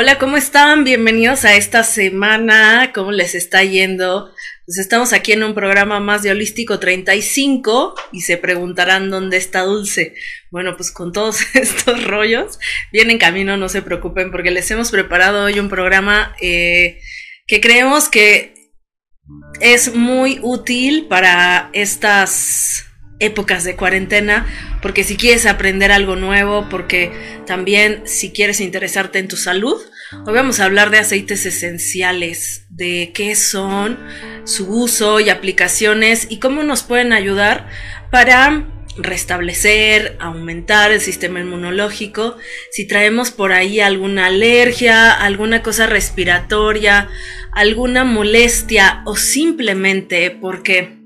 Hola, ¿cómo están? Bienvenidos a esta semana. ¿Cómo les está yendo? Pues estamos aquí en un programa más de Holístico 35 y se preguntarán dónde está Dulce. Bueno, pues con todos estos rollos, viene en camino, no se preocupen, porque les hemos preparado hoy un programa eh, que creemos que es muy útil para estas épocas de cuarentena, porque si quieres aprender algo nuevo, porque también si quieres interesarte en tu salud, hoy vamos a hablar de aceites esenciales, de qué son, su uso y aplicaciones y cómo nos pueden ayudar para restablecer, aumentar el sistema inmunológico, si traemos por ahí alguna alergia, alguna cosa respiratoria, alguna molestia o simplemente porque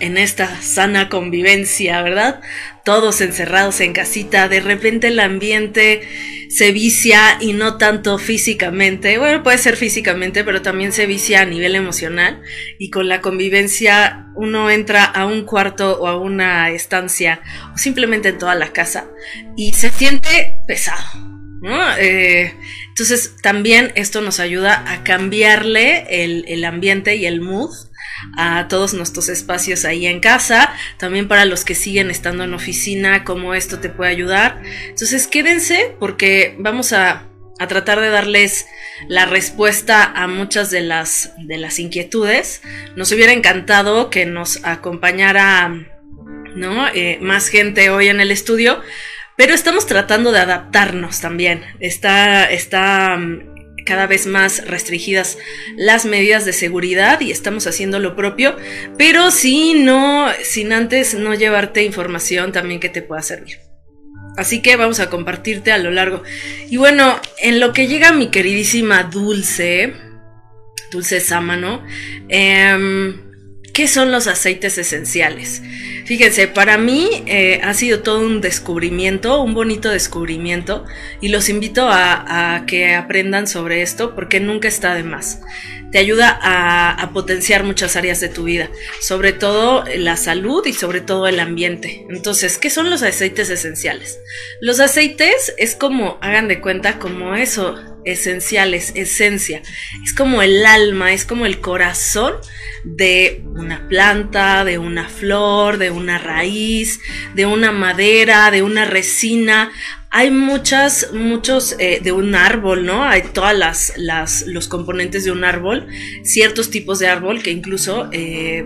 en esta sana convivencia, ¿verdad? Todos encerrados en casita, de repente el ambiente se vicia y no tanto físicamente, bueno, puede ser físicamente, pero también se vicia a nivel emocional y con la convivencia uno entra a un cuarto o a una estancia o simplemente en toda la casa y se siente pesado, ¿no? Eh, entonces también esto nos ayuda a cambiarle el, el ambiente y el mood a todos nuestros espacios ahí en casa, también para los que siguen estando en oficina, cómo esto te puede ayudar. Entonces quédense porque vamos a, tratar de darles la respuesta a muchas de las, de las inquietudes. Nos hubiera encantado que nos acompañara ¿no? Eh, más gente hoy en el estudio. Pero estamos tratando de adaptarnos también. Está, está cada vez más restringidas las medidas de seguridad y estamos haciendo lo propio, pero si no, sin antes no llevarte información también que te pueda servir. Así que vamos a compartirte a lo largo. Y bueno, en lo que llega mi queridísima Dulce, Dulce Sámano, eh, ¿qué son los aceites esenciales? Fíjense, para mí eh, ha sido todo un descubrimiento, un bonito descubrimiento, y los invito a, que aprendan sobre esto porque nunca está de más. Te ayuda a, potenciar muchas áreas de tu vida, sobre todo la salud y sobre todo el ambiente. Entonces, ¿qué son los aceites esenciales? Los aceites es como, hagan de cuenta, como eso, esenciales, esencia. Es como el alma, es como el corazón de una planta, de una flor, de una raíz, de una madera, de una resina. Hay muchas, muchos eh, de un árbol, ¿no? Hay todas las, las, los componentes de un árbol, ciertos tipos de árbol que incluso eh,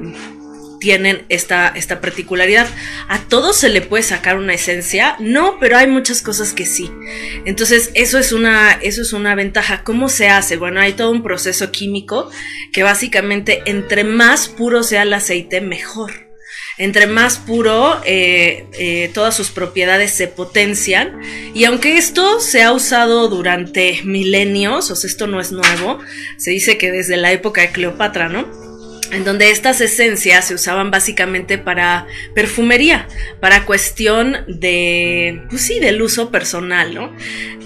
tienen esta, esta particularidad. ¿A todos se le puede sacar una esencia? No, pero hay muchas cosas que sí. Entonces, eso es una, eso es una ventaja. ¿Cómo se hace? Bueno, hay todo un proceso químico que básicamente entre más puro sea el aceite, mejor. Entre más puro, eh, eh, todas sus propiedades se potencian. Y aunque esto se ha usado durante milenios, o sea, esto no es nuevo, se dice que desde la época de Cleopatra, ¿no? En donde estas esencias se usaban básicamente para perfumería, para cuestión de, pues sí, del uso personal, ¿no?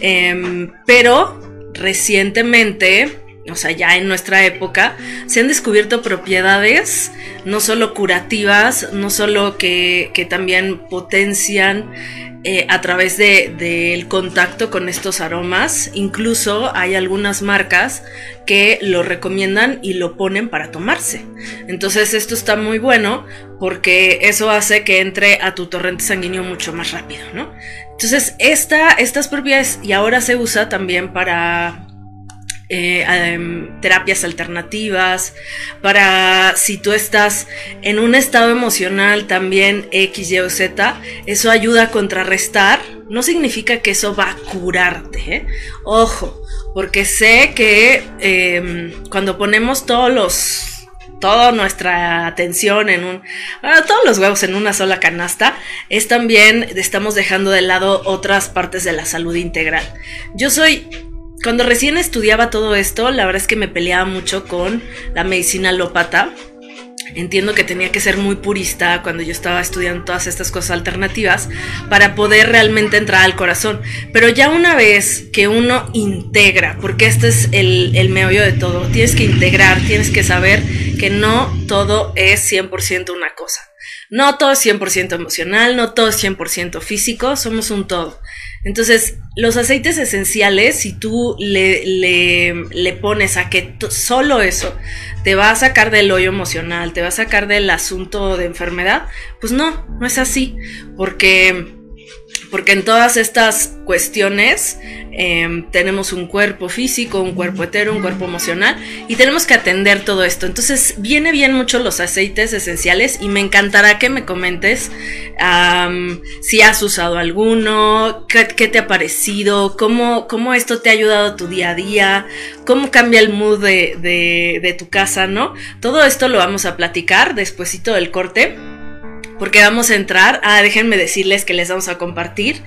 Em, pero recientemente, o sea, ya en nuestra época, se han descubierto propiedades no solo curativas, no solo que, que también potencian eh, a través del contacto con estos aromas. Incluso hay algunas marcas que lo recomiendan y lo ponen para tomarse. Entonces esto está muy bueno porque eso hace que entre a tu torrente sanguíneo mucho más rápido, ¿no? Entonces esta, estas propiedades y ahora se usa también para eh, em, terapias alternativas, para si tú estás en un estado emocional también X, Y o Z, eso ayuda a contrarrestar. No significa que eso va a curarte, ¿eh? ojo, porque sé que em, cuando ponemos todos los toda nuestra atención en un todos los huevos en una sola canasta es también estamos dejando de lado otras partes de la salud integral. Yo soy cuando recién estudiaba todo esto, la verdad es que me peleaba mucho con la medicina alópata. Entiendo que tenía que ser muy purista cuando yo estaba estudiando todas estas cosas alternativas para poder realmente entrar al corazón. Pero ya una vez que uno integra, porque este es el, el meollo de todo, tienes que integrar, tienes que saber que no todo es 100% una cosa. No todo es 100% emocional, no todo es 100% físico, somos un todo. Entonces, los aceites esenciales, si tú le, le, pones a que solo eso te va a sacar del hoyo emocional, te va a sacar del asunto de enfermedad, pues no, no es así, porque porque en todas estas cuestiones em, tenemos un cuerpo físico, un cuerpo etero, un cuerpo emocional y tenemos que atender todo esto. Entonces viene bien mucho los aceites esenciales y me encantará que me comentes si has usado alguno, qué, te ha parecido, cómo, cómo, esto te ha ayudado a tu día a día, cómo cambia el mood de, de, de tu casa, ¿no? Todo esto lo vamos a platicar despuesito del corte porque vamos a entrar. Ah, déjenme decirles que les vamos a compartir.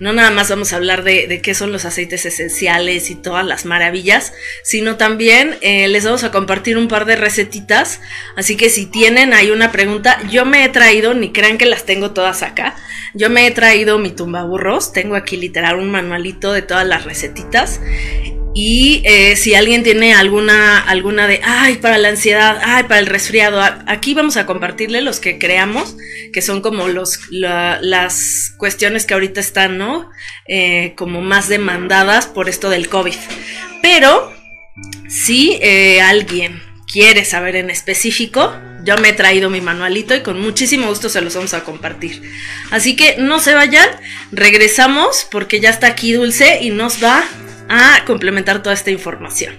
No nada más vamos a hablar de, qué son los aceites esenciales y todas las maravillas, sino también eh, les vamos a compartir un par de recetitas. Así que si tienen ahí una pregunta, yo me he traído, ni crean que las tengo todas acá. Yo me he traído mi tumbaburros. Tengo aquí literal un manualito de todas las recetitas. Y eh, si alguien tiene alguna, alguna de, ay, para la ansiedad, ay, para el resfriado, aquí vamos a compartirle los que creamos, que son como los, las cuestiones que ahorita están, ¿no? Eh, como más demandadas por esto del COVID. Pero, si eh, alguien quiere saber en específico, yo me he traído mi manualito y con muchísimo gusto se los vamos a compartir. Así que no se vayan, regresamos porque ya está aquí Dulce y nos va a complementar toda esta información.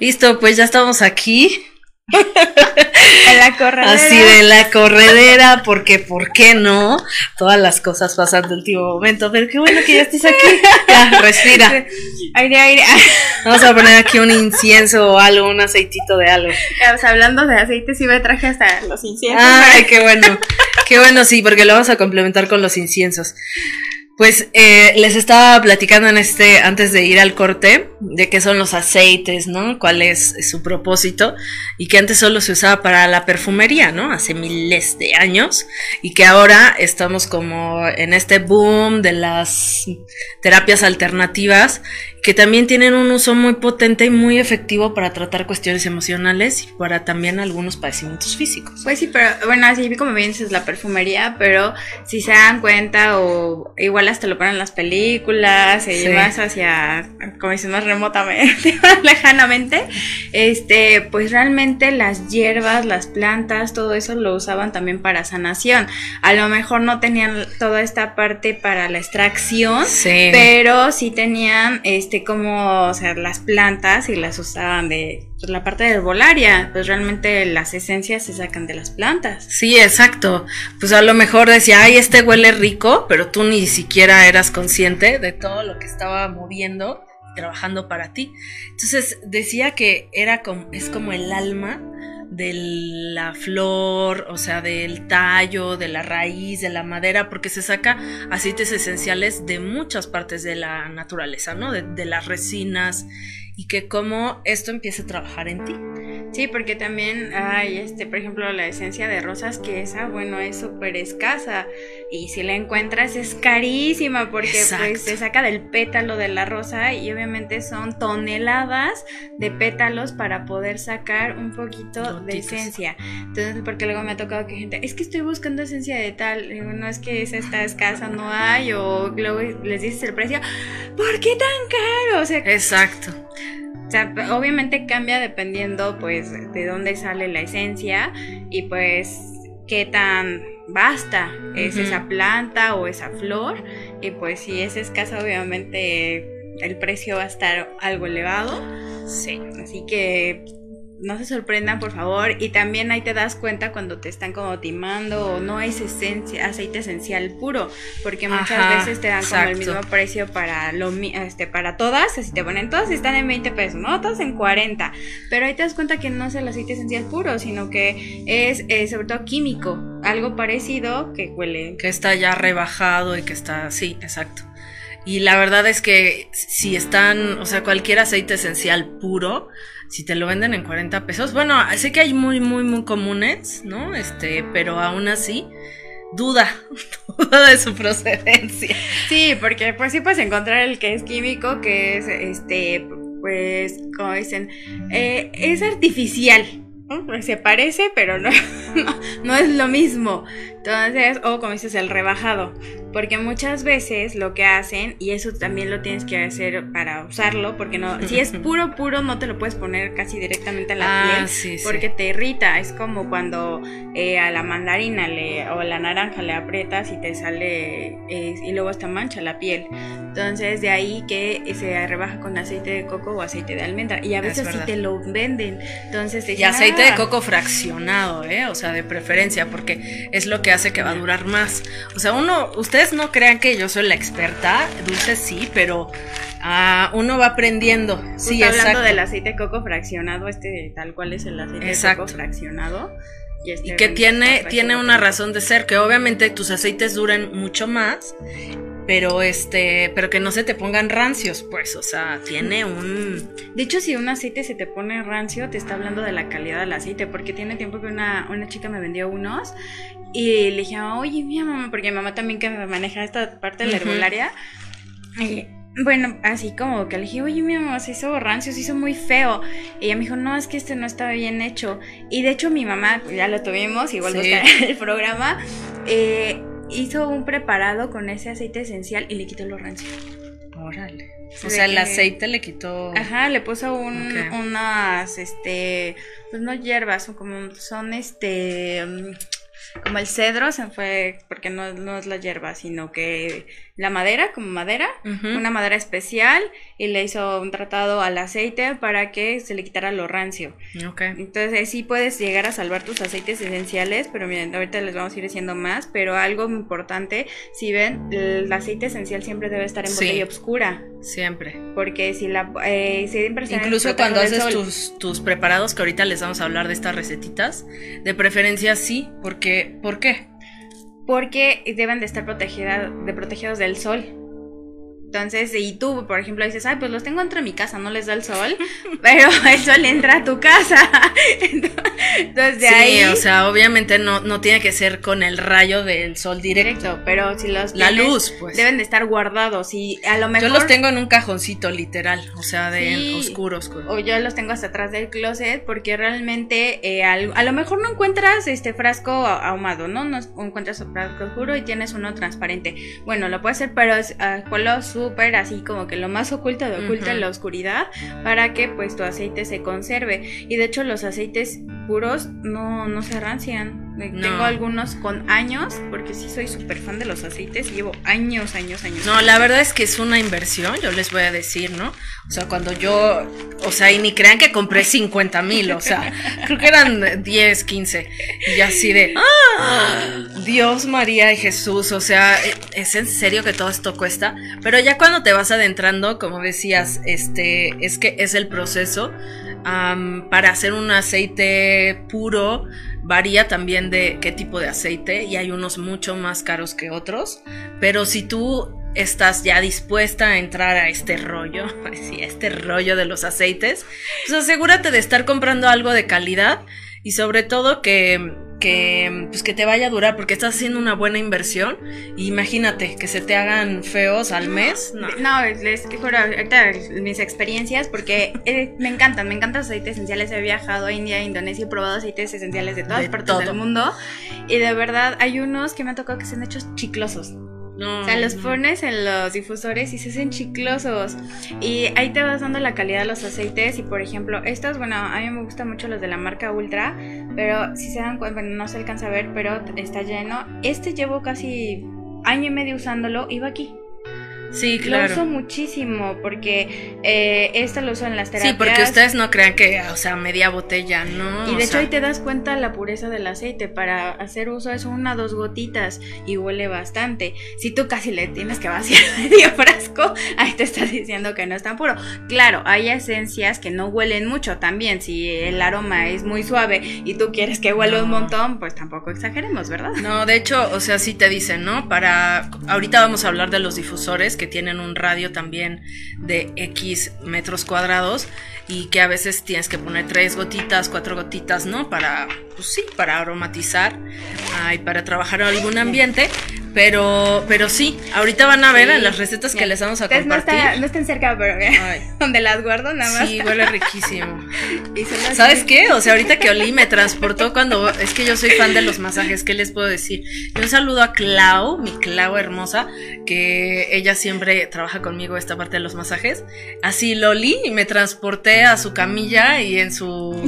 Listo, pues ya estamos aquí. en la corredera. Así de la corredera, porque ¿por qué no? Todas las cosas pasan del último momento, pero qué bueno que ya estés aquí. Ya, respira. Aire, aire. Vamos a poner aquí un incienso o algo, un aceitito de algo. Hablando de aceite, sí me traje hasta los inciensos. Ay, qué bueno. Qué bueno, sí, porque lo vamos a complementar con los inciensos. Pues eh, les estaba platicando en este, antes de ir al corte, de qué son los aceites, ¿no? Cuál es su propósito, y que antes solo se usaba para la perfumería, ¿no? Hace miles de años, y que ahora estamos como en este boom de las terapias alternativas, que también tienen un uso muy potente y muy efectivo para tratar cuestiones emocionales y para también algunos padecimientos físicos. Pues sí, pero bueno, así como bien dices la perfumería, pero si se dan cuenta o igual hasta lo ponen en las películas y más hacia, como dicen, más remotamente, lejanamente, este, pues realmente las hierbas, las plantas, todo eso lo usaban también para sanación. A lo mejor no tenían toda esta parte para la extracción, pero sí tenían este como, o sea, las plantas y las usaban de pues, la parte de herbolaria, pues realmente las esencias se sacan de las plantas. Sí, exacto. Pues a lo mejor decía, ay, este huele rico, pero tú ni siquiera eras consciente de todo lo que estaba moviendo trabajando para ti. Entonces decía que era como, es como el alma de la flor, o sea, del tallo, de la raíz, de la madera, porque se saca aceites esenciales de muchas partes de la naturaleza, ¿no? De, las resinas y que como esto empiece a trabajar en ti. Sí, porque también hay, este, por ejemplo, la esencia de rosas, que esa, bueno, es súper escasa. Y si la encuentras es carísima porque pues se saca del pétalo de la rosa y obviamente son toneladas de pétalos para poder sacar un poquito de esencia. Entonces, porque luego me ha tocado que gente, es que estoy buscando esencia de tal, y no es que esa está escasa, no hay, o luego les dices el precio, ¿por qué tan caro? O sea, Exacto. Sea, obviamente cambia dependiendo pues de dónde sale la esencia y pues qué tan basta es esa planta o esa flor y pues si es escasa obviamente el precio va a estar algo elevado. Sí. Así que no se sorprendan, por favor. Y también ahí te das cuenta cuando te están como timando o no es esencia, aceite esencial puro, porque muchas veces te dan como el mismo precio para lo este para todas, así te ponen todas están en 20 pesos, no todas en 40. Pero ahí te das cuenta que no es el aceite esencial puro, sino que es eh, sobre todo químico, algo parecido que huele que está ya rebajado y que está sí, exacto. Y la verdad es que si están, o sea, cualquier aceite esencial puro, si te lo venden en 40 pesos, bueno, sé que hay muy, muy, muy comunes, ¿no? Este, pero aún así, duda, duda de su procedencia. Sí, porque pues sí puedes encontrar el que es químico, que es, este, pues, como dicen, eh, es artificial. Se parece, pero no, no, no, es lo mismo. Entonces, o como dices, el rebajado. porque muchas veces lo que hacen, y eso también lo tienes que hacer para usarlo, porque no, si es puro, puro, no te lo puedes poner casi directamente en la Ah, piel, sí, sí. porque te irrita. Es como cuando eh, a la mandarina le, o a la naranja le aprietas y te sale, eh, y luego hasta mancha la piel. Entonces, de ahí que se rebaja con aceite de coco o aceite de almendra. Y a Es veces sí te lo venden. Entonces, te Y dicen, aceite de "Ah, coco fraccionado, ¿eh? O sea, de preferencia, porque es lo que hace que va a durar más. O sea, uno, ustedes no crean que yo soy la experta, dulce sí, pero ah, uno va aprendiendo. Sí, hablando exacto. del aceite de coco fraccionado, este tal cual es el aceite de coco fraccionado. Y, este Y que tiene, está tiene una razón de ser, que obviamente tus aceites duran mucho más, pero este, pero que no se te pongan rancios, pues, o sea, tiene un De hecho, si un aceite se te pone rancio, te está hablando de la calidad del aceite, porque tiene tiempo que una, una chica me vendió unos y le dije, oye, mira mamá, porque mi mamá también que me maneja esta parte de la herbolaria. y, bueno, así como que le dije, oye, mi mamá, se hizo rancio, se hizo muy feo. Y ella me dijo, no, es que este no está bien hecho. Y de hecho, mi mamá, pues, ya lo tuvimos, igual Sí. buscar el programa, eh, hizo un preparado con ese aceite esencial y le quitó lo rancio. órale. Se O sea, el aceite le quitó Ajá, le puso un, unas, este, pues no hierbas, son como, son este, mm, como el cedro, se fue, porque no, no es la hierba, sino que la madera, como madera, una madera especial, y le hizo un tratado al aceite para que se le quitara lo rancio. Ok. Entonces sí puedes llegar a salvar tus aceites esenciales, pero miren, ahorita les vamos a ir diciendo más, pero algo importante, si ven, el aceite esencial siempre debe estar en Sí. botella oscura. Siempre. Porque si la eh, siempre Incluso cuando haces tus, tus preparados, que ahorita les vamos a hablar de estas recetitas, de preferencia sí, porque, ¿por qué? Porque deben de estar protegidas de protegidos del sol. Entonces, y tú, por ejemplo, dices, ay, pues los tengo dentro de mi casa, no les da el sol, pero el sol entra a tu casa. Entonces, de sí, ahí. o sea, obviamente no, no tiene que ser con el rayo del sol directo. directo, pero si los La tienes, luz, pues. deben de estar guardados y a lo mejor Yo los tengo en un cajoncito, literal, o sea, de Sí. oscuros. pues. o yo los tengo hasta atrás del closet porque realmente eh, al- a lo mejor no encuentras este frasco ahumado, ¿no? No encuentras un frasco oscuro y tienes uno transparente. Bueno, lo puedes hacer, pero es ah, ponlo súper así como que lo más oculto de oculta en la oscuridad para que pues tu aceite se conserve. Y de hecho los aceites puros no, no se rancian. No. Tengo algunos con años porque sí soy súper fan de los aceites y llevo años, años, años. No, la verdad es que es una inversión, yo les voy a decir, ¿no? O sea, cuando yo, o sea, y ni crean que compré 50 mil, o sea, creo que eran 10, 15, y así de, ¡ah! Dios, María y Jesús, o sea, es en serio que todo esto cuesta, pero ya cuando te vas adentrando, como decías, este, es que es el proceso, para hacer un aceite puro, varía también de qué tipo de aceite y hay unos mucho más caros que otros, pero si tú estás ya dispuesta a entrar a este rollo, a este rollo de los aceites, pues asegúrate de estar comprando algo de calidad y sobre todo que, que, pues que te vaya a durar porque estás haciendo una buena inversión imagínate que se te hagan feos al mes. No. No, les juro, ahorita mis experiencias, porque eh, me encantan, me encantan los aceites esenciales. He viajado a India, Indonesia y he probado aceites esenciales de todas De partes todo. del mundo. Y de verdad, hay unos que me han tocado que se han hecho chiclosos. No, O sea, los no. pones en los difusores y se hacen chiclosos. Y ahí te vas dando la calidad de los aceites. Y por ejemplo, estos, bueno, a mí me gustan mucho los de la marca Ultra. Pero si se dan cuenta, bueno, no se alcanza a ver, pero está lleno. Este llevo casi año y medio usándolo y va aquí. Sí, Lo uso claro. muchísimo porque eh, esto lo uso en las terapias. Sí, porque ustedes no crean que, o sea, media botella, ¿no? Y O de hecho sea, ahí te das cuenta la pureza del aceite. Para hacer uso es una dos gotitas y huele bastante. Si tú casi le tienes que vaciar medio frasco, ahí te estás diciendo que no es tan puro. Claro, hay esencias que no huelen mucho también. Si el aroma es muy suave y tú quieres que huela un montón, pues tampoco exageremos, ¿verdad? No, de hecho, o sea, sí te dicen, ¿no? Para. Ahorita vamos a hablar de los difusores que tienen un radio también de X metros cuadrados y que a veces tienes que poner tres gotitas, cuatro gotitas, ¿no? Para, pues sí, para aromatizar ah, y para trabajar algún ambiente. Pero, pero sí, ahorita van a ver en las recetas que les vamos a compartir. No, están cerca, pero donde las guardo nada más. Sí, huele riquísimo. ¿Sabes qué? O sea, ahorita que olí me transportó cuando es que yo soy fan de los masajes, ¿qué les puedo decir? Yo un saludo a Clau, mi Clau hermosa, que ella siempre trabaja conmigo esta parte de los masajes. Así lo olí y me transporté a su camilla y en su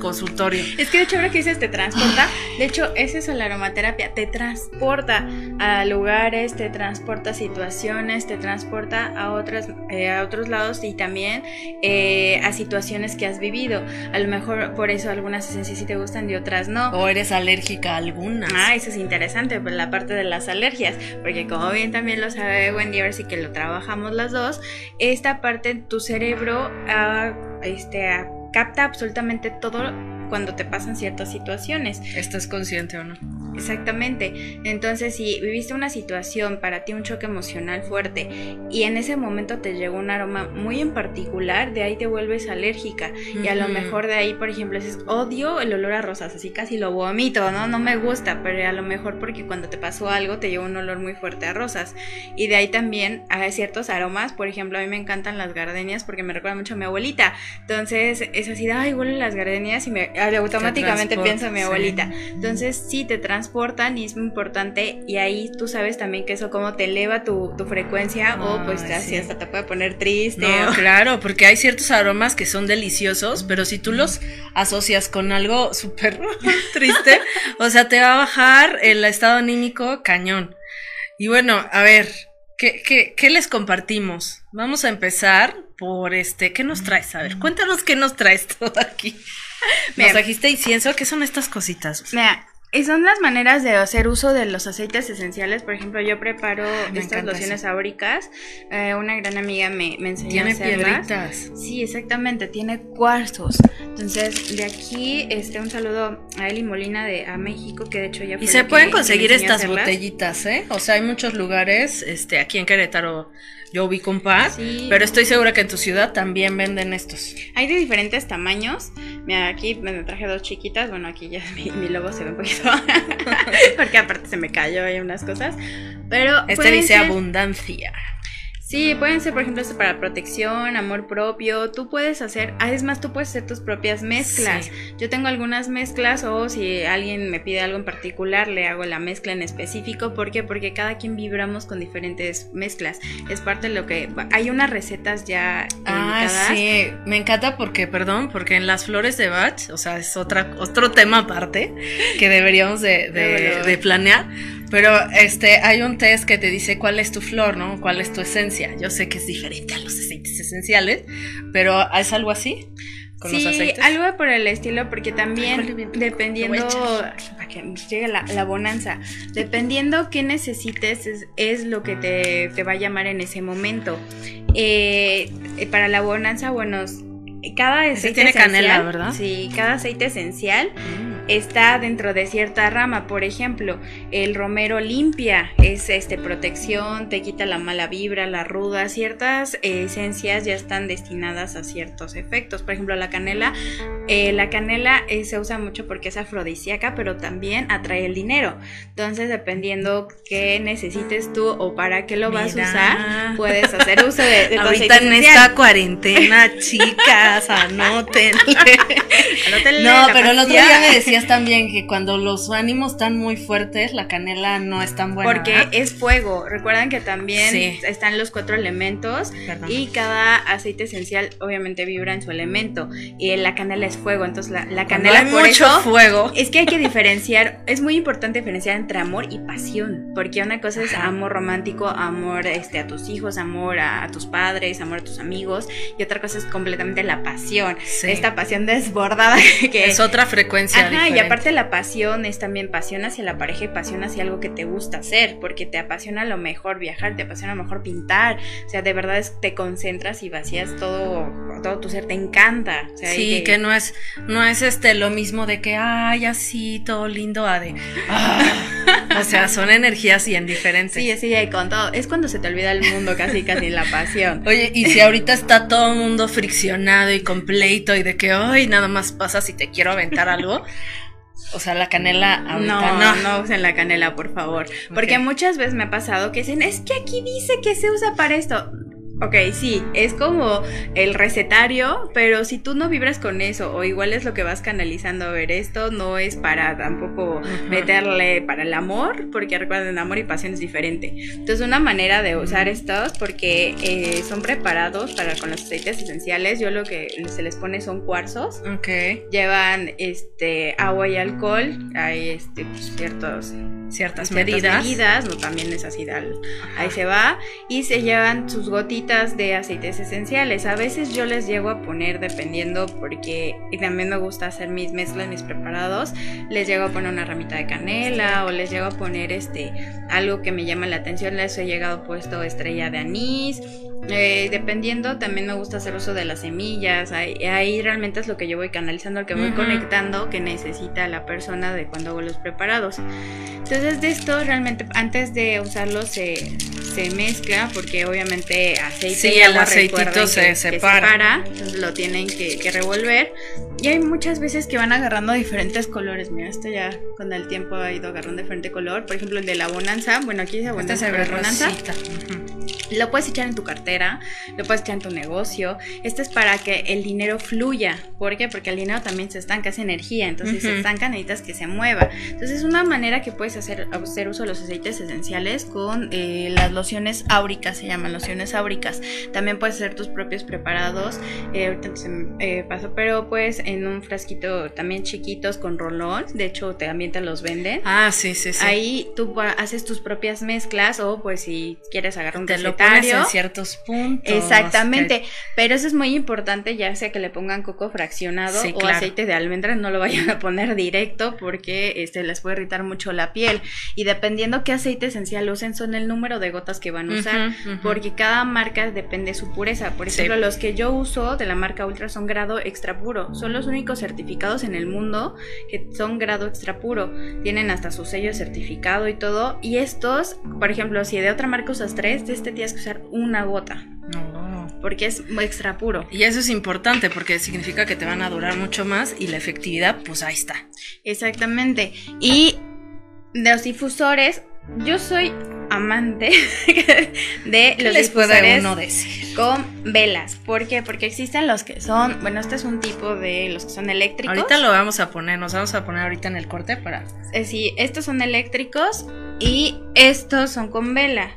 consultorio. Es que de hecho ahora que dices te transporta, de hecho es eso la aromaterapia, te transporta a lugares, te transporta a situaciones, te transporta a otras, eh, a otros lados y también eh, a situaciones que has vivido. A lo mejor por eso algunas esencias sí te gustan y otras no. O eres alérgica a algunas. Ah, eso es interesante, pues la parte de las alergias, porque como bien también lo sabe Wendy, a ver si que lo trabajamos las dos, esta parte tu cerebro a, este, capta absolutamente todo cuando te pasan ciertas situaciones. ¿Estás consciente o no? Exactamente. Entonces, si viviste una situación, para ti un choque emocional fuerte, y en ese momento te llegó un aroma muy en particular, de ahí te vuelves alérgica. Y a lo mejor de ahí, por ejemplo, dices, odio el olor a rosas, así casi lo vomito, ¿no? No me gusta, pero a lo mejor porque cuando te pasó algo te llegó un olor muy fuerte a rosas. Y de ahí también hay ciertos aromas, por ejemplo, a mí me encantan las gardenias porque me recuerda mucho a mi abuelita. Entonces, es así, ay, huelen las gardenias y me automáticamente pienso en mi abuelita. Entonces, sí, te transportan y es muy importante. Y ahí tú sabes también que eso como te eleva tu, frecuencia o pues así hasta te puede poner triste. No, claro, porque hay ciertos aromas que son deliciosos, pero si tú los asocias con algo súper triste, o sea, te va a bajar el estado anímico cañón. Y bueno, a ver, ¿qué, qué, qué les compartimos? Vamos a empezar por este, ¿qué nos traes? A ver, cuéntanos qué nos traes todo aquí. Nos trajiste incienso, ¿qué son estas cositas? Mira, y son las maneras de hacer uso de los aceites esenciales. Por ejemplo, yo preparo estas lociones áuricas. Eh, una gran amiga me, me enseñó ¿Tiene a piedritas? Sí, exactamente. Tiene cuarzos. Entonces, de aquí, este, un saludo a Eli Molina de a México, que de hecho ya fue Y se pueden conseguir estas botellitas, ¿eh? O sea, hay muchos lugares, este, aquí en Querétaro yo ubico un par, pero estoy segura que en tu ciudad también venden estos. Hay de diferentes tamaños. Mira, aquí me traje dos chiquitas. Bueno, aquí ya mi, mi logo se ve un poquito. porque aparte se me cayó ahí unas cosas. Pero. Este dice abundancia. Sí, pueden ser, por ejemplo, para protección, amor propio. Tú puedes hacer, además, tú puedes hacer tus propias mezclas. Yo tengo algunas mezclas o si alguien me pide algo en particular, le hago la mezcla en específico. ¿Por qué? Porque cada quien vibramos con diferentes mezclas. Es parte de lo que... Hay unas recetas ya... Ah, sí. Me encanta porque, perdón, porque en las flores de Bach, o sea, es otra, otro tema aparte que deberíamos de, de planear pero este, hay un test que te dice cuál es tu flor, ¿no? ¿Cuál es tu esencia? Yo sé que es diferente a los aceites esenciales, pero ¿es algo así? ¿Con sí, algo por el estilo, porque también dependiendo, para que llegue la, bonanza, dependiendo qué necesites, es, lo que te, va a llamar en ese momento. Eh, para la bonanza, bueno, cada aceite tiene canela, ¿verdad? Sí, cada aceite esencial. Mm está dentro de cierta rama. Por ejemplo, el romero limpia, es este protección, te quita la mala vibra, la ruda, ciertas esencias ya están destinadas a ciertos efectos. Por ejemplo, la canela, eh, la canela eh, se usa mucho porque es afrodisíaca, pero también atrae el dinero. Entonces, dependiendo qué necesites tú o para qué lo vas a usar, puedes hacer uso de, de Ahorita en esta cuarentena, chicas, anótenle. no, pero el otro día me decía también que cuando los ánimos están muy fuertes, la canela no es tan buena. Porque es fuego. Recuerdan que también están los cuatro elementos y cada aceite esencial obviamente vibra en su elemento. Y la canela es fuego. Entonces la, canela hay mucho fuego. Es que hay que diferenciar. es muy importante diferenciar entre amor y pasión. Porque una cosa es amor romántico, amor este, a tus hijos, amor a, tus padres, amor a tus amigos. Y otra cosa es completamente la pasión. Esta pasión desbordada que es otra frecuencia. Y aparte la pasión es también pasión hacia la pareja y pasión hacia algo que te gusta hacer, porque te apasiona a lo mejor viajar, te apasiona a lo mejor pintar, o sea, de verdad es, te concentras y vacías todo, todo tu ser, te encanta. sí, que... no es, no es este lo mismo de que, ay, así, todo lindo, a de, ah". o sea, son energías bien diferentes. Sí, sí, con todo, es cuando se te olvida el mundo casi, casi la pasión. Oye, y si ahorita está todo el mundo friccionado y completo y de que, ay, nada más pasa si te quiero aventar algo, O sea, la canela ahorita no, no. no usen la canela, por favor. Porque muchas veces me ha pasado que dicen, es que aquí dice que se usa para esto. Ok, sí, es como el recetario, pero si tú no vibras con eso, o igual es lo que vas canalizando, a ver, esto no es para tampoco meterle para el amor, porque recuerden, amor y pasión es diferente. Entonces, una manera de usar estos, porque eh, son preparados para con los aceites esenciales, yo lo que se les pone son cuarzos, Ok. llevan este agua y alcohol, hay este pues, ciertos Ciertas, ciertas medidas. medidas, no también es así, ahí se va, y se llevan sus gotitas de aceites esenciales. A veces yo les llego a poner, dependiendo, porque y también me gusta hacer mis mezclas, mis preparados, les llego a poner una ramita de canela o les llego a poner este algo que me llama la atención, les he llegado puesto estrella de anís. Eh, dependiendo, también me gusta hacer uso de las semillas. Ahí, ahí realmente es lo que yo voy canalizando, lo que voy conectando que necesita la persona de cuando hago los preparados. Entonces de esto realmente antes de usarlo se, se mezcla porque obviamente aceite Sí, y el agua aceitito recuerden se que- que separa. entonces lo tienen que, que revolver y hay muchas veces que van agarrando diferentes colores. Mira, esto ya con el tiempo ha ido agarrando diferente color. Por ejemplo, el de la bonanza. Bueno, aquí dice Esta bonanza, ve es bonanza. rosita. Ujú. Lo puedes echar en tu cartera, lo puedes echar en tu negocio. Esto es para que el dinero fluya. ¿Por qué? Porque el dinero también se estanca, es energía. Entonces, si se estanca, necesitas que se mueva. Entonces, es una manera que puedes hacer, hacer uso de los aceites esenciales con eh, las lociones áuricas, se llaman lociones áuricas. También puedes hacer tus propios preparados. Eh, ahorita se me eh, pasó, pero pues en un frasquito también chiquitos con rolón. De hecho, también te los venden. Ah, sí, sí, sí. Ahí tú haces tus propias mezclas o pues si quieres agarrar un te lo en ciertos puntos. Exactamente, pero eso es muy importante, ya sea que le pongan coco fraccionado Sí, o claro. aceite de almendras, no lo vayan a poner directo porque este les puede irritar mucho la piel. Y dependiendo qué aceite esencial usen, son el número de gotas que van a usar. Porque cada marca depende su pureza. Por Sí. ejemplo, los que yo uso de la marca Ultra son grado extra puro. Son los únicos certificados en el mundo que son grado extra puro. Tienen hasta su sello de certificado y todo. Y estos, por ejemplo, si de otra marca usas tres, de este tienes que usar una gota. No. Porque es extra puro. Y eso es importante porque significa que te van a durar mucho más y la efectividad, pues ahí está. Exactamente. Y de los difusores, yo soy amante de ¿Qué los les difusores uno decir? con velas. ¿Por qué? Porque existen los que son, bueno, este es un tipo de los que son eléctricos. Ahorita lo vamos a poner, nos vamos a poner ahorita en el corte para. Eh, sí, estos son eléctricos y estos son con vela.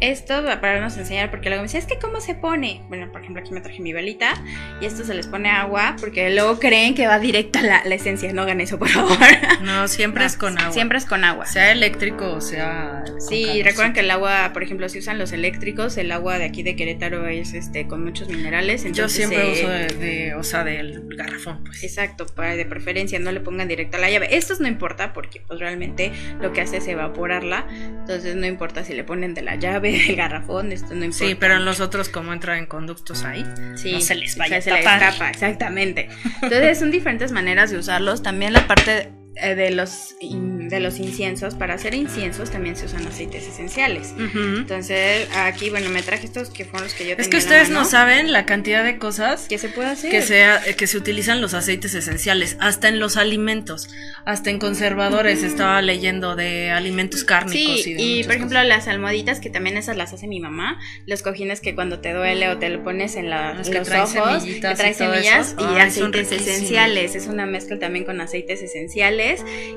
Esto para nos enseñar, porque luego me dice, es que cómo se pone. Bueno, por ejemplo, aquí me traje mi velita y esto se les pone agua porque luego creen que va directa la, la esencia. No hagan eso, por favor. No, siempre es con agua. Siempre es con agua. Sea eléctrico o sea. Sí, recuerden que el agua, por ejemplo, si usan los eléctricos, el agua de aquí de Querétaro es este con muchos minerales. Yo siempre eh, uso de, de- o sea, del garrafón, pues. Exacto, para de preferencia no le pongan directo a la llave. Estos no importa porque pues realmente lo que hace es evaporarla. Entonces no importa si le ponen de la llave, del garrafón, esto no importa. Sí, pero en los otros, como entran en conductos ahí, Sí, no se les vaya o sea, a se les escapa, exactamente. Entonces son diferentes maneras de usarlos. También la parte eh, de los in- de los inciensos, para hacer inciensos también se usan aceites esenciales. Entonces, aquí, bueno, me traje estos que fueron los que yo tenía Es que ustedes no saben la cantidad de cosas ¿Qué se puede hacer? que se, que se utilizan los aceites esenciales, hasta en los alimentos, hasta en conservadores, estaba leyendo de alimentos cárnicos Sí, y de y por ejemplo cosas. las almohaditas que también esas las hace mi mamá, los cojines que cuando te duele o te lo pones en la, Los que los traen ojos, que trae y todo semillas y Ay, aceites esenciales, es una mezcla también con aceites esenciales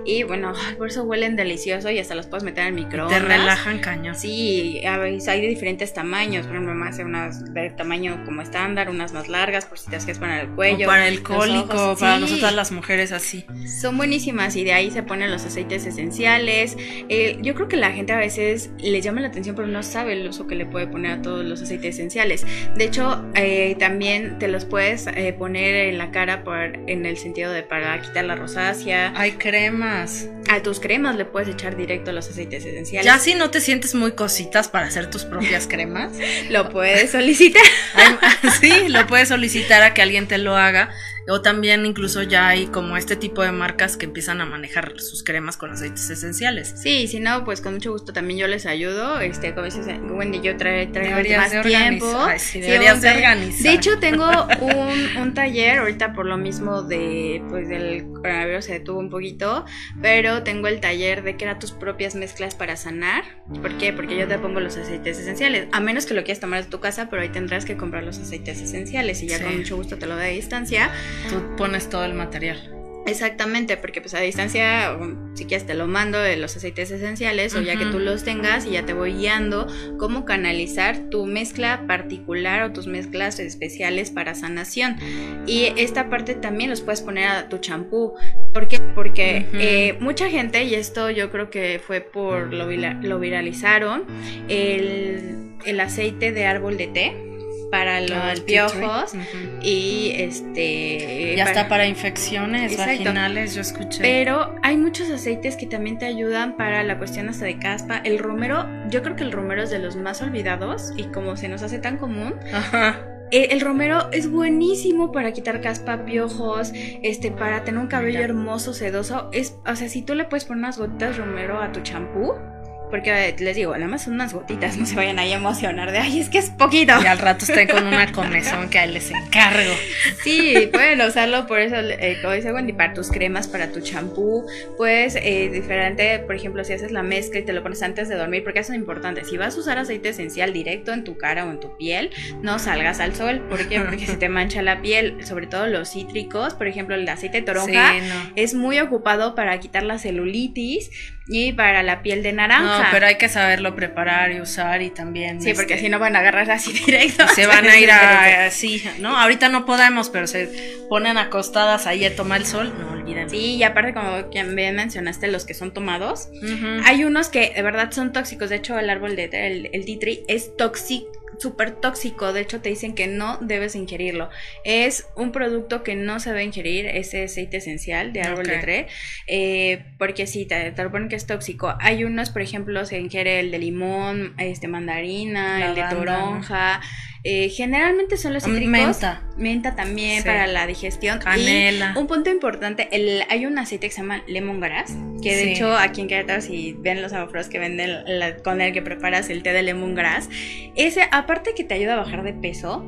y bueno, ay, por eso huelen delicioso y hasta los puedes meter en el te microondas. relajan cañón. Sí, a veces hay de diferentes tamaños. Por ejemplo, hace unas de tamaño como estándar, unas más largas, por si te quieres poner el cuello. o para el cólico, para Sí. nosotras las mujeres así. Son buenísimas y de ahí se ponen los aceites esenciales. Eh, yo creo que la gente a veces le llama la atención pero no sabe el uso que le puede poner a todos los aceites esenciales. De hecho, eh, también te los puedes eh, poner en la cara por, en el sentido de para quitar la rosácea. Hay cremas. A tus cremas le puedes echar directo los aceites esenciales. Ya si no te sientes muy cositas para hacer tus propias cremas, Lo puedes solicitar. sí, lo puedes solicitar a que alguien te lo haga. O también incluso ya hay como este tipo de marcas que empiezan a manejar sus cremas con aceites esenciales. Sí, si no, pues con mucho gusto también yo les ayudo. Este, como dices, Wendy, yo traigo más tiempo. deberías de organizar. De hecho, tengo un, un, taller ahorita por lo mismo de, pues del coronavirus se detuvo un poquito, pero tengo el taller de crear tus propias mezclas para sanar. ¿Por qué? Porque yo te pongo los aceites esenciales. A menos que lo quieras tomar de tu casa, pero ahí tendrás que comprar los aceites esenciales y ya con mucho gusto te lo doy a distancia. Tú pones todo el material. Exactamente, porque pues a distancia, si quieres te lo mando de los aceites esenciales o ya que tú los tengas y ya te voy guiando cómo canalizar tu mezcla particular o tus mezclas especiales para sanación. Y esta parte también los puedes poner a tu champú. ¿Por qué? Porque eh, mucha gente, y esto yo creo que fue por lo, lo viralizaron, el, el aceite de árbol de té para los piojos y este ya está para infecciones vaginales yo escuché. Pero hay muchos aceites que también te ayudan para la cuestión hasta de caspa. El romero yo creo que el romero es de los más olvidados y como se nos hace tan común Ajá. Eh, el romero es buenísimo para quitar caspa, piojos, este, para tener un cabello hermoso, sedoso. Es, o sea, si tú le puedes poner unas gotitas de romero a tu champú, porque les digo, nada más son unas gotitas, no se vayan ahí a emocionar de, ay, es que es poquito. Y al rato estén con una comezón que les encargo. Sí, pueden usarlo por eso, eh, como dice Wendy, para tus cremas, para tu champú. Pues, eh, diferente, por ejemplo, si haces la mezcla y te lo pones antes de dormir, porque eso es importante. Si vas a usar aceite esencial directo en tu cara o en tu piel, no salgas al sol. ¿Por qué? Porque se te mancha la piel, sobre todo los cítricos, por ejemplo, el aceite de toronja, es muy ocupado para quitar la celulitis y para la piel de naranja. No, pero hay que saberlo preparar y usar y también. Sí, porque este, si no van a agarrar así directo. Se van a ir a, así, ¿no? Ahorita no podemos, pero se ponen acostadas ahí a tomar el sol, no olviden. Sí, y aparte como bien mencionaste los que son tomados, hay unos que de verdad son tóxicos. De hecho, el árbol de el, el tea tree es tóxico súper tóxico, de hecho te dicen que no debes ingerirlo. Es un producto que no se debe ingerir, ese aceite esencial de árbol de té, eh, porque sí, te, te, ponen que es tóxico. Hay unos, por ejemplo, se ingiere el de limón, este mandarina, el de toronja. Eh, generalmente son los cítricos. Menta. Menta también para la digestión. Canela. Y un punto importante, el, hay un aceite que se llama lemongrass, que de hecho aquí en Querétaro si ven los afros que venden con el que preparas el té de lemongrass, ese aparte que te ayuda a bajar de peso,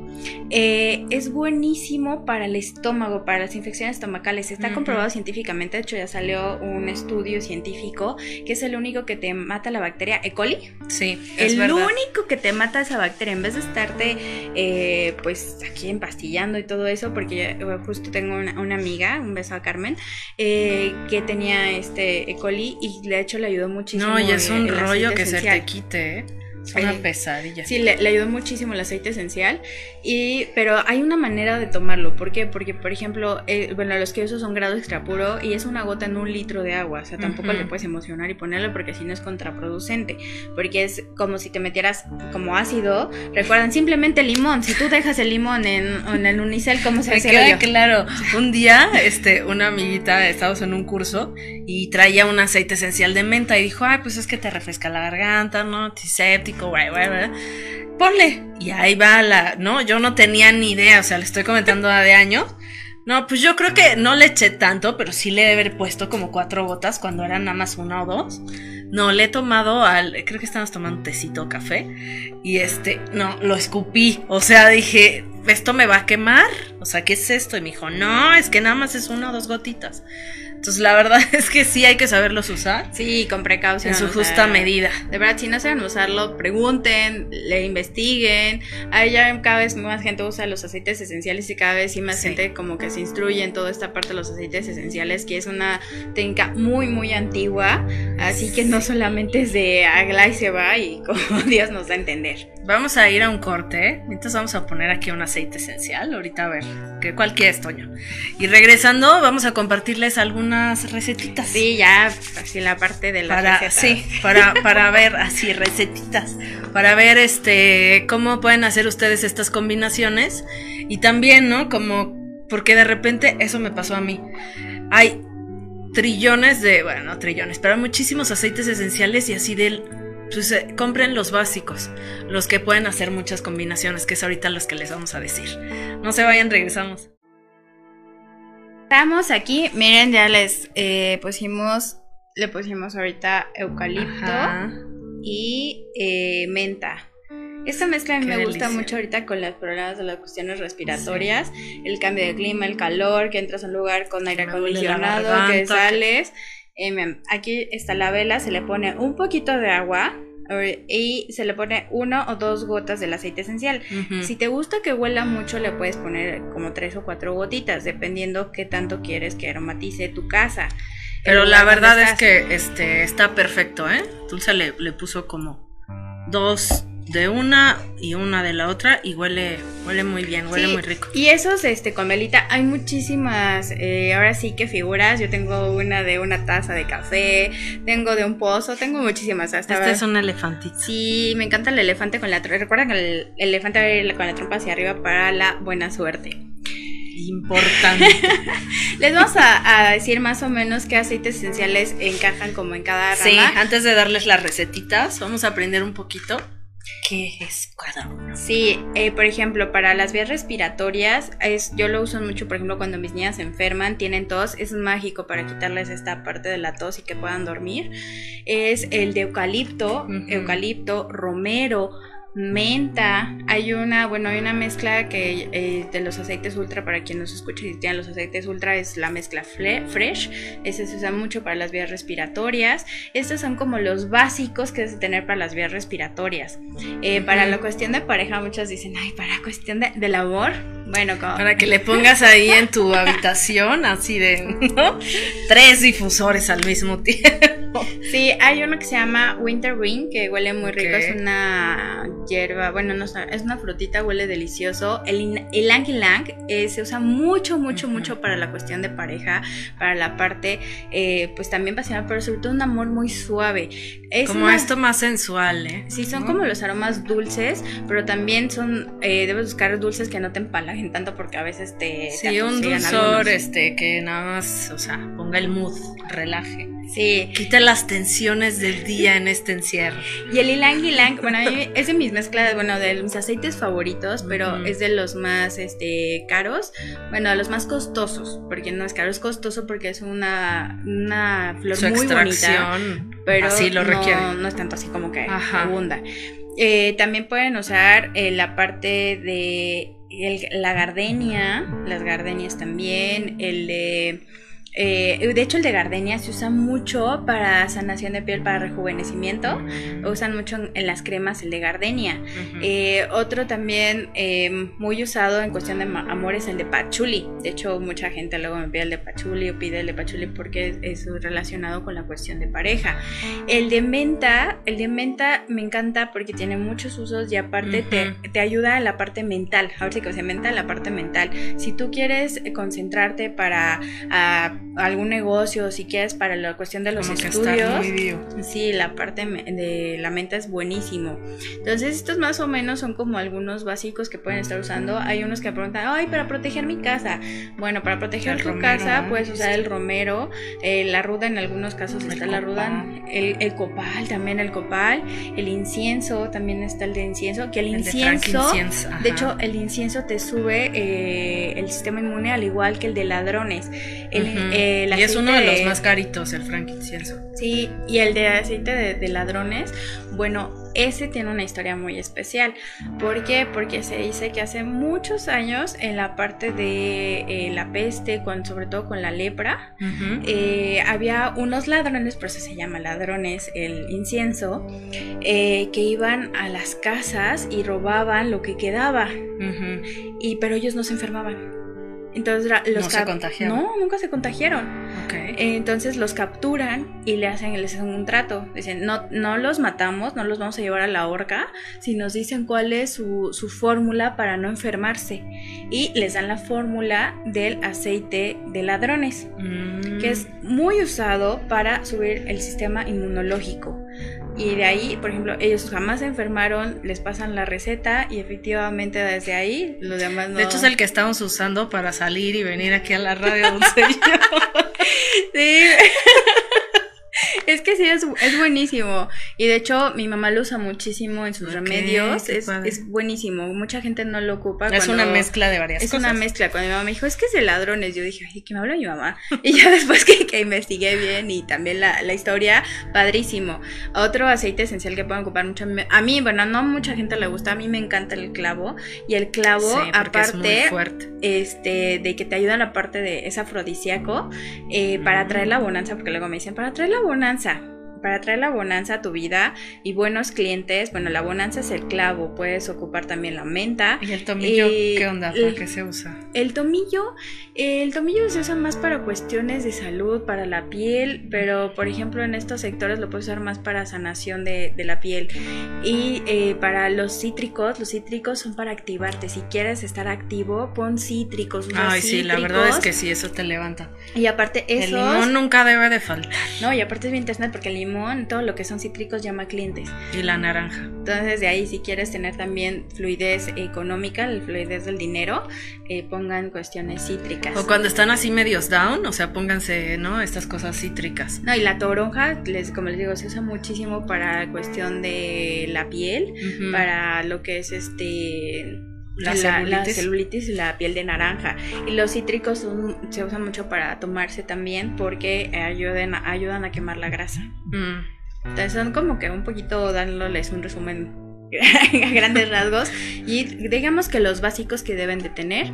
eh, es buenísimo para el estómago, para las infecciones estomacales. Está comprobado científicamente, de hecho ya salió un estudio científico que es el único que te mata la bacteria E. coli. Sí, es el único que te mata esa bacteria en vez de estarte eh, pues aquí empastillando y todo eso, porque eh, justo tengo una, amiga, un beso a Carmen, eh, que tenía este E. coli y de hecho le ayudó muchísimo. No, y es un rollo que se te quite, ¿eh? Es una pesadilla. Sí, le, ayudó muchísimo el aceite esencial. Y, pero hay una manera de tomarlo. ¿Por qué? Porque, por ejemplo, eh, bueno, los que uso son grado extra puro y es una gota en un litro de agua. O sea, tampoco le puedes emocionar y ponerlo porque si no es contraproducente. Porque es como si te metieras como ácido. Recuerdan, simplemente limón. Si tú dejas el limón en, en el unicel, ¿cómo se hace? queda claro. Un día, este, una amiguita, estábamos en un curso y traía un aceite esencial de menta y dijo, ay, pues es que te refresca la garganta, ¿no? Antiséptico ponle. Y ahí va la, ¿no? Yo no tenía ni idea, o sea, le estoy comentando de años. No, pues yo creo que no le eché tanto, pero sí le he haber puesto como cuatro gotas cuando eran nada más una o dos. No, le he tomado al, creo que estábamos tomando tecito café y este, no, lo escupí. O sea, dije, esto me va a quemar. O sea, ¿qué es esto? Y me dijo, no, es que nada más es una o dos gotitas. Entonces, la verdad es que sí hay que saberlos usar. Sí, con precaución. En su justa medida. De verdad, si no saben usarlo, pregunten, le investiguen. Ahí ya cada vez más gente usa los aceites esenciales y cada vez sí más gente como que se instruye en toda esta parte de los aceites esenciales, que es una técnica muy, muy antigua. Así que no solamente es de agla y se va y como Dios nos da a entender. Vamos a ir a un corte. Entonces vamos a poner aquí un aceite esencial. Ahorita a ver, ¿qué, ¿cuál quieres, Toño? Y regresando, vamos a compartirles recetitas. Sí, ya, así la parte de la para, Sí, para, para ver así recetitas. Para ver este cómo pueden hacer ustedes estas combinaciones. Y también, ¿no? Como, porque de repente eso me pasó a mí. Hay trillones de, bueno, no trillones, pero muchísimos aceites esenciales y así del pues, eh, compren los básicos, los que pueden hacer muchas combinaciones, que es ahorita los que les vamos a decir. No se vayan, regresamos. Estamos aquí, miren, ya les eh, pusimos, le pusimos ahorita eucalipto y eh, menta. Esta mezcla me gusta mucho ahorita con los problemas de las cuestiones respiratorias, el cambio de clima, el calor, que entras a un lugar con aire acondicionado, que sales. Eh, aquí está la vela, se le pone un poquito de agua, y se le pone uno o dos gotas del aceite esencial. Si te gusta que huela mucho, le puedes poner como tres o cuatro gotitas, dependiendo qué tanto quieres que aromatice tu casa. Pero la verdad es que este está perfecto, ¿eh? Dulce le, le puso como dos de una y una de la otra y huele, huele muy bien, huele muy rico. Y esos, este, con velita, hay muchísimas, eh, ahora sí que figuras, yo tengo una de una taza de café, tengo de un pozo, tengo muchísimas. Hasta este es un elefantito. Sí, me encanta el elefante con la trompa, recuerda que el, elefante va con la trompa hacia arriba para la buena suerte importante. Les vamos a, decir más o menos qué aceites esenciales encajan como en cada rama. Sí, antes de darles las recetitas, vamos a aprender un poquito qué es cada uno. Sí, eh, por ejemplo, para las vías respiratorias, es, yo lo uso mucho, por ejemplo, cuando mis niñas se enferman, tienen tos, es mágico para quitarles esta parte de la tos y que puedan dormir. Es el de eucalipto, eucalipto, romero, menta, hay una, bueno, hay una mezcla que eh, de los aceites ultra, para quien nos escuche y tienen los aceites ultra, es la mezcla fresh, ese se usa mucho para las vías respiratorias, estos son como los básicos que debes tener para las vías respiratorias. Eh, para la cuestión de pareja, muchos dicen, ay, para cuestión de, del amor, bueno, como... Para que le pongas ahí en tu habitación, así de, ¿no? Tres difusores al mismo tiempo. Sí, hay uno que se llama Winter Ring, que huele muy rico, es una hierba, bueno, no es una frutita, huele delicioso. El, el lang lang eh, se usa mucho, mucho, mucho para la cuestión de pareja, para la parte, eh, pues también pasional, pero sobre todo un amor muy suave. Es como esto más sensual, ¿eh? Sí, son como los aromas dulces, pero también son, eh, debes buscar dulces que no te empalajen tanto porque a veces te... Sí, un dulzor, este, que nada más, o sea, ponga el mood, relaje. Sí. Quita las tensiones del día en este encierro. Y el ylang ylang, bueno, es de mis mezclas, bueno, de mis aceites favoritos, pero es de los más este, caros, bueno, de los más costosos, porque no es caro, es costoso porque es una, una flor muy bonita. Pero así lo requiere. No, es tanto así como que abunda. Eh, también pueden usar eh, la parte de la gardenia, las gardenias también, el de eh, de hecho, el de gardenia se usa mucho para sanación de piel, para rejuvenecimiento. Usan mucho en, las cremas el de gardenia. Eh, otro también eh, muy usado en cuestión de amor es el de pachuli. De hecho, mucha gente luego me pide el de pachuli o pide el de pachuli porque es, relacionado con la cuestión de pareja. El de menta, el de menta me encanta porque tiene muchos usos y aparte te, ayuda en la parte mental. Ahora sí que se menta en la parte mental. Si tú quieres concentrarte para algún negocio, si quieres para la cuestión de los estudios, sí, la parte de la mente es buenísimo. Entonces, estos más o menos son como algunos básicos que pueden estar usando. Hay unos que preguntan, ay, para proteger mi casa. Bueno, para proteger tu casa puedes usar el romero, eh, la ruda, en algunos casos está la ruda, el, copal, también el copal, el incienso, también está el de incienso, que el, incienso, de, hecho, el incienso te sube eh, el sistema inmune al igual que el de ladrones. El, y es uno de los más caritos, el frankincenso. Sí, y el de aceite de, ladrones, bueno, ese tiene una historia muy especial. ¿Por qué? Porque se dice que hace muchos años en la parte de eh, la peste, con, sobre todo con la lepra, eh, había unos ladrones, por eso se llama ladrones el incienso, eh, que iban a las casas y robaban lo que quedaba. y, pero ellos no se enfermaban. Entonces los no se contagiaron. No, nunca se contagiaron. Entonces los capturan y le hacen, les hacen un trato. Dicen, no, no los matamos, no los vamos a llevar a la horca, si nos dicen cuál es su, su fórmula para no enfermarse. Y les dan la fórmula del aceite de ladrones, que es mm. muy usado para subir el sistema inmunológico. Y de ahí, por ejemplo, ellos jamás se enfermaron, les pasan la receta y efectivamente desde ahí los demás no. De hecho es el que estamos usando para salir y venir aquí a la radio, sí. Es que sí es es, buenísimo. Y de hecho, mi mamá lo usa muchísimo en sus remedios. Es, es, buenísimo. Mucha gente no lo ocupa. Es una mezcla de varias cosas. Es una mezcla. Cuando mi mamá me dijo, es que es de ladrones, yo dije, ay, ¿qué me habla mi mamá? Y ya después que, que investigué bien y también la, la, historia, padrísimo. Otro aceite esencial que pueden ocupar mucho. A mí, bueno, no mucha gente le gusta. A mí me encanta el clavo. Y el clavo, aparte, este, de que te ayuda en la parte de es afrodisíaco, eh, para traer la bonanza, porque luego me dicen, para traer la bonanza descansa. Para traer la bonanza a tu vida y buenos clientes, bueno, la bonanza es el clavo, puedes ocupar también la menta. ¿Y el tomillo eh, qué onda? ¿Para qué se usa? El tomillo, el tomillo se usa más para cuestiones de salud, para la piel, pero por ejemplo en estos sectores lo puedes usar más para sanación de, la piel. Y eh, para los cítricos, los cítricos son para activarte. Si quieres estar activo, pon cítricos. Ay, sí, la verdad es que sí, eso te levanta. Y aparte eso... El limón nunca debe de faltar. No, y aparte es bien interesante porque el limón todo lo que son cítricos llama clientes. Y la naranja. Entonces de ahí si quieres tener también fluidez económica, el fluidez del dinero, eh, pongan cuestiones cítricas. O cuando están así medios down, o sea, pónganse, ¿no? Estas cosas cítricas. No, y la toronja, les, como les digo, se usa muchísimo para cuestión de la piel, para lo que es este la, celulitis. y la piel de naranja. Y los cítricos se usan mucho para tomarse también porque ayudan, ayudan a quemar la grasa. Mm. Entonces son como que un poquito dándoles un resumen a grandes rasgos y digamos que los básicos que deben de tener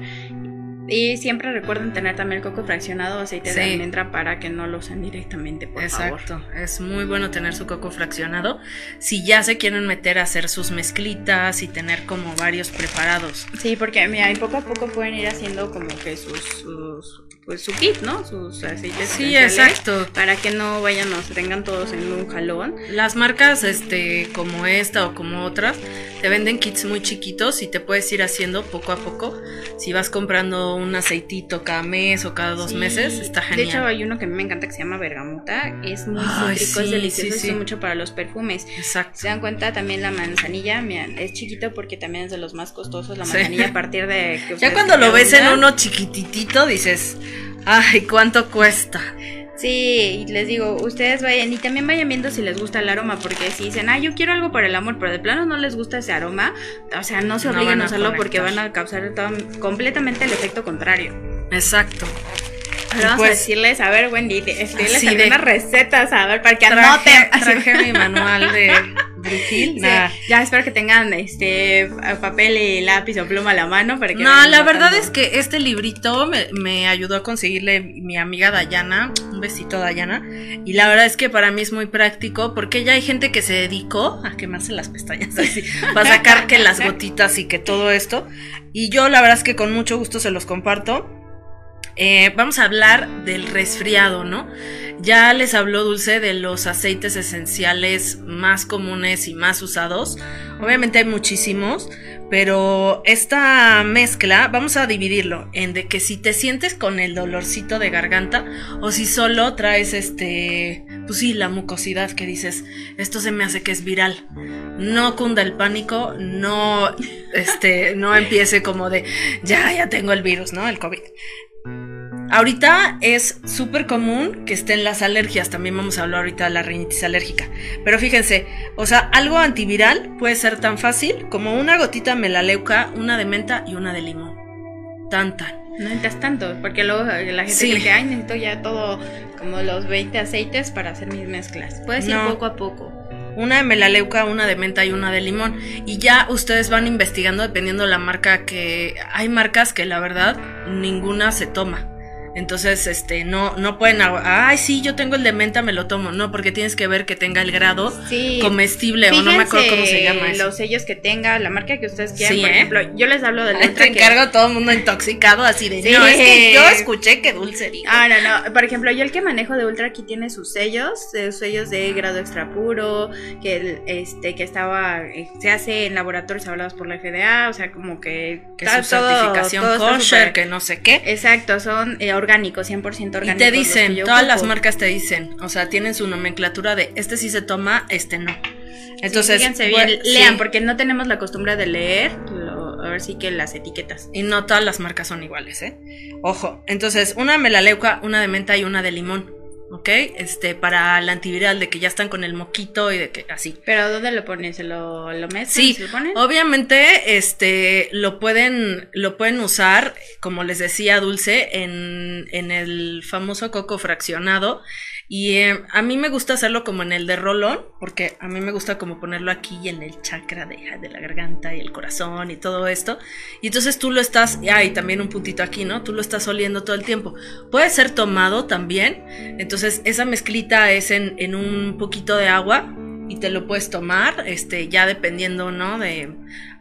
y siempre recuerden tener también el coco fraccionado o aceite de almendra para que no lo usen directamente, por Exacto. Es muy bueno tener su coco fraccionado. Si ya se quieren meter a hacer sus mezclitas y tener como varios preparados. Sí, porque mira, y poco a poco pueden ir haciendo como que sus, pues su kit, ¿no? Sus aceites. Sí, exacto. Para que no vayan, o se tengan todos en un jalón. Las marcas, este, como esta o como otras, te venden kits muy chiquitos y te puedes ir haciendo poco a poco. Si vas comprando un aceitito cada mes o cada dos meses, está genial. De hecho, hay uno que a mí me encanta que se llama bergamuta. Es muy rico, es delicioso, es mucho para los perfumes. Exacto. Se dan cuenta también la manzanilla, es chiquito porque también es de los más costosos. La manzanilla a partir de. ya cuando lo ves en uno chiquititito, dices, ay, ¿cuánto cuesta? Sí, les digo, ustedes vayan y también vayan viendo si les gusta el aroma, porque si dicen, ah, yo quiero algo para el amor, pero de plano no les gusta ese aroma, o sea, no se obliguen a usarlo porque van a causar completamente el efecto contrario. Exacto. vamos a pues decirles, a ver, Wendy, algunas recetas, a ver, para que anoten. Traje mi manual de ya espero que tengan este papel y lápiz o pluma a la mano para que No, la verdad es que este librito me, ayudó a conseguirle mi amiga Dayana, un besito Dayana, y la verdad es que para mí es muy práctico porque ya hay gente que se dedicó a quemarse las pestañas así, para sacar que las gotitas y que todo esto, y yo la verdad es que con mucho gusto se los comparto. Eh, vamos a hablar del resfriado, ¿no? Ya les habló Dulce de los aceites esenciales más comunes y más usados. Obviamente hay muchísimos, pero esta mezcla vamos a dividirlo en de que si te sientes con el dolorcito de garganta o si solo traes este, pues sí, la mucosidad que dices, esto se me hace que es viral. No cunda el pánico, no este, no empiece como de ya ya tengo el virus, ¿no? El COVID. Ahorita es súper común que estén las alergias, también vamos a hablar ahorita de la rinitis alérgica. Pero fíjense, o sea, algo antiviral puede ser tan fácil como una gotita melaleuca, una de menta y una de limón. Tan tan. No necesitas tanto, porque luego la gente dice, ay, necesito ya todo, como los 20 aceites para hacer mis mezclas. Puedes ir poco a poco una de melaleuca, una de menta y una de limón. Y ya ustedes van investigando dependiendo de la marca que hay marcas que la verdad ninguna se toma. Entonces, este, no, no pueden, ay, sí, yo tengo el de menta, me lo tomo. No, porque tienes que ver que tenga el grado comestible o no me acuerdo cómo se llama Los sellos que tenga, la marca que ustedes quieran. por ¿eh? ejemplo, yo les hablo del. Te encargo todo el mundo intoxicado así de, no, es que yo escuché que dulce Ah, no, no. Por ejemplo, yo el que manejo de Ultra aquí tiene sus sellos, sus sellos de grado extra puro, que, este, que estaba, eh, se hace en laboratorios hablados por la FDA, o sea, como que... Que su certificación kosher, que no sé qué. Exacto, son... Eh, orgánico, 100% orgánico. Y te dicen, todas las marcas te dicen, o sea, tienen su nomenclatura de este sí se toma, este no. Entonces, fíjense bien, lean, porque no tenemos la costumbre de leer, a ver si que las etiquetas. Y no todas las marcas son iguales, ¿eh? Ojo, entonces, una melaleuca, una de menta y una de limón. ¿Ok? Este, para el antiviral, de que ya están con el moquito y de que así. ¿Pero dónde lo pones? ¿Se lo, lo mezclan? Sí, ¿Se lo ponen? obviamente, este, lo pueden, lo pueden usar, como les decía Dulce, en, en el famoso coco fraccionado. Y eh, a mí me gusta hacerlo como en el de rolón, porque a mí me gusta como ponerlo aquí en el chakra de, de la garganta y el corazón y todo esto. Y entonces tú lo estás, ah, y también un puntito aquí, ¿no? Tú lo estás oliendo todo el tiempo. Puede ser tomado también. Entonces esa mezclita es en, en un poquito de agua y te lo puedes tomar, este, ya dependiendo, ¿no? De,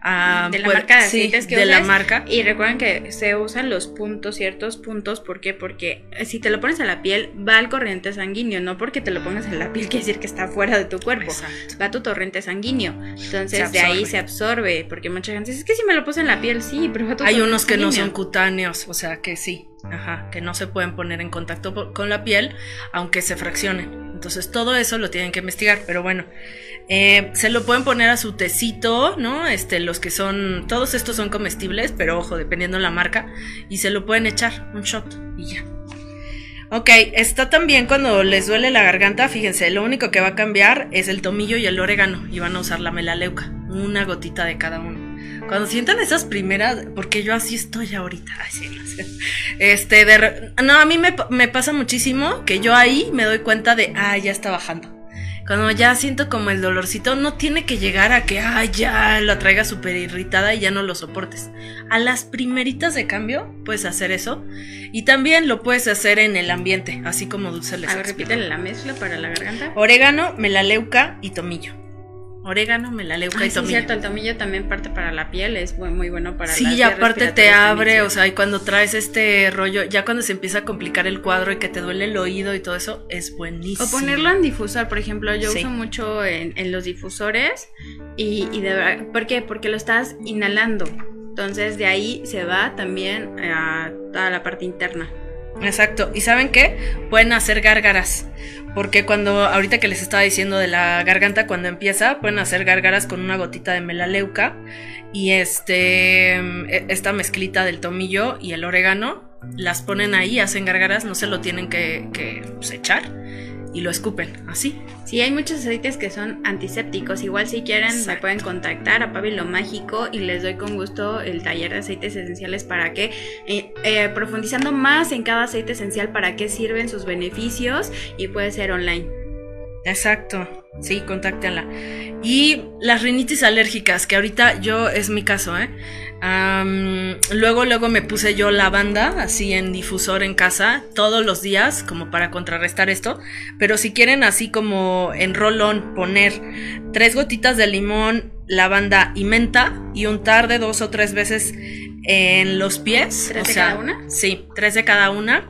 ah, de la marca de sí, aceites que de la marca. Y recuerden que se usan los puntos, ciertos puntos. ¿Por qué? Porque si te lo pones a la piel, va al corriente sanguíneo. No porque te lo pongas en la piel quiere decir que está fuera de tu cuerpo. Exacto. Va a tu torrente sanguíneo. Entonces de ahí se absorbe. Porque mucha gente dice, es que si me lo puse en la piel, sí, pero va a tu Hay unos que no son sanguíneo". cutáneos, o sea que sí, ajá, que no se pueden poner en contacto con la piel, aunque se fraccionen. Entonces todo eso lo tienen que investigar, pero bueno, eh, se lo pueden poner a su tecito, ¿no? Este, los que son, todos estos son comestibles, pero ojo, dependiendo la marca, y se lo pueden echar un shot y ya. Ok, está también cuando les duele la garganta, fíjense, lo único que va a cambiar es el tomillo y el orégano, y van a usar la melaleuca, una gotita de cada uno. Cuando sientan esas primeras, porque yo así estoy ahorita, ay, sí, no sé. Este, de no, a mí me, pa- me pasa muchísimo que yo ahí me doy cuenta de, ah, ya está bajando. Cuando ya siento como el dolorcito, no tiene que llegar a que, ah, ya la traiga súper irritada y ya no lo soportes. A las primeritas de cambio puedes hacer eso. Y también lo puedes hacer en el ambiente, así como Dulce les A ver, repítele la mezcla para la garganta. Orégano, melaleuca y tomillo. Orégano, melaleuca Ay, y sí, tomillo. cierto, el tomillo también parte para la piel, es muy, muy bueno para Sí, las y vías aparte te abre, también, o sea, y cuando traes este rollo, ya cuando se empieza a complicar el cuadro y que te duele el oído y todo eso, es buenísimo. O ponerlo en difusor, por ejemplo, yo Sí. uso mucho en, en los difusores y, y de verdad, ¿por qué? Porque lo estás inhalando. Entonces de ahí se va también a toda la parte interna. Exacto. ¿Y saben qué? Pueden hacer gárgaras. Porque cuando, ahorita que les estaba diciendo de la garganta, cuando empieza, pueden hacer gárgaras con una gotita de melaleuca y este, e- esta mezclita del tomillo y el orégano, las ponen ahí, hacen gárgaras, no se lo tienen que, que pues, echar y lo escupen, así. Sí, hay muchos aceites que son antisépticos. Igual si quieren me Exacto. pueden contactar a Pabilo Mágico y les doy con gusto el taller de aceites esenciales para que, eh, eh, profundizando más en cada aceite esencial, para qué sirven sus beneficios y puede ser online. Exacto, sí, contáctenla. Y las rinitis alérgicas, que ahorita yo es mi caso, ¿eh? Luego, luego me puse yo lavanda, así en difusor en casa, todos los días, como para contrarrestar esto. Pero si quieren así como en rolón poner tres gotitas de limón, lavanda y menta y untar de dos o tres veces en los pies. ¿Tres o de sea, cada una? Sí, tres de cada una.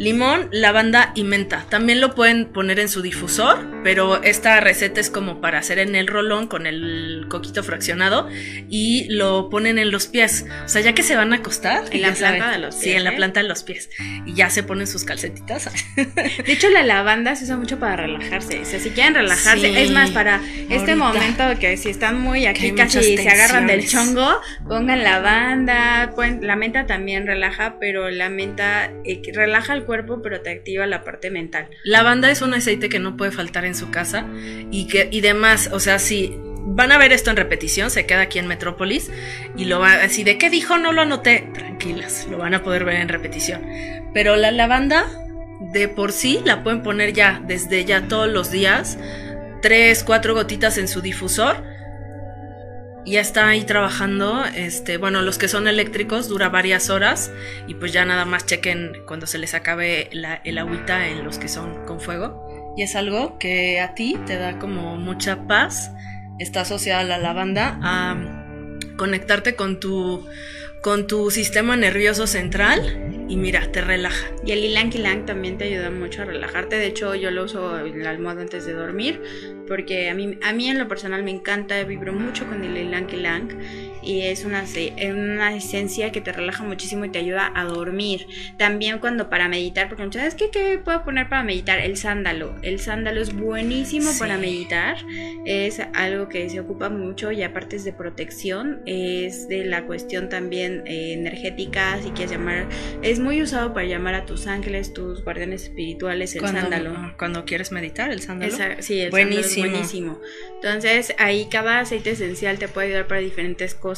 Limón, lavanda y menta. También lo pueden poner en su difusor, pero esta receta es como para hacer en el rolón con el coquito fraccionado y lo ponen en los pies. O sea, ya que se van a acostar. En la saben. planta de los Sí, pies, en la ¿eh? planta de los pies. Y ya se ponen sus calcetitas. De hecho, la lavanda se usa mucho para relajarse. O sea, si quieren relajarse, Sí, es más para este momento que si están muy aquí casi se agarran del chongo, pongan lavanda. pueden- la menta también relaja, pero la menta eh, relaja el cuerpo, pero te activa la parte mental. Lavanda es un aceite que no puede faltar en su casa y que y demás, o sea, si van a ver esto en repetición, se queda aquí en Metrópolis y lo va así de qué dijo, no lo anoté, tranquilas, lo van a poder ver en repetición. Pero la lavanda de por sí la pueden poner ya desde ya todos los días, tres, cuatro gotitas en su difusor. Ya está ahí trabajando, este, bueno, los que son eléctricos dura varias horas y pues ya nada más chequen cuando se les acabe el agüita en los que son con fuego. Y es algo que a ti te da como mucha paz, está asociada a la lavanda, a conectarte con tu, con tu sistema nervioso central y mira, te relaja. Y el ylang ylang también te ayuda mucho a relajarte. De hecho, yo lo uso en la almohada antes de dormir porque a mí, a mí en lo personal me encanta, vibro mucho con el ylang ylang y es una, una esencia que te relaja muchísimo y te ayuda a dormir. También cuando para meditar, porque muchas veces, ¿qué, qué puedo poner para meditar? El sándalo. El sándalo es buenísimo Sí. para meditar. Es algo que se ocupa mucho y aparte es de protección. Es de la cuestión también eh, energética, si quieres llamar. Es muy usado para llamar a tus ángeles, tus guardianes espirituales, el cuando, sándalo. ah, Cuando quieres meditar, el sándalo. Esa- sí, el Buenísimo. sándalo es buenísimo. Entonces, ahí cada aceite esencial te puede ayudar para diferentes cosas,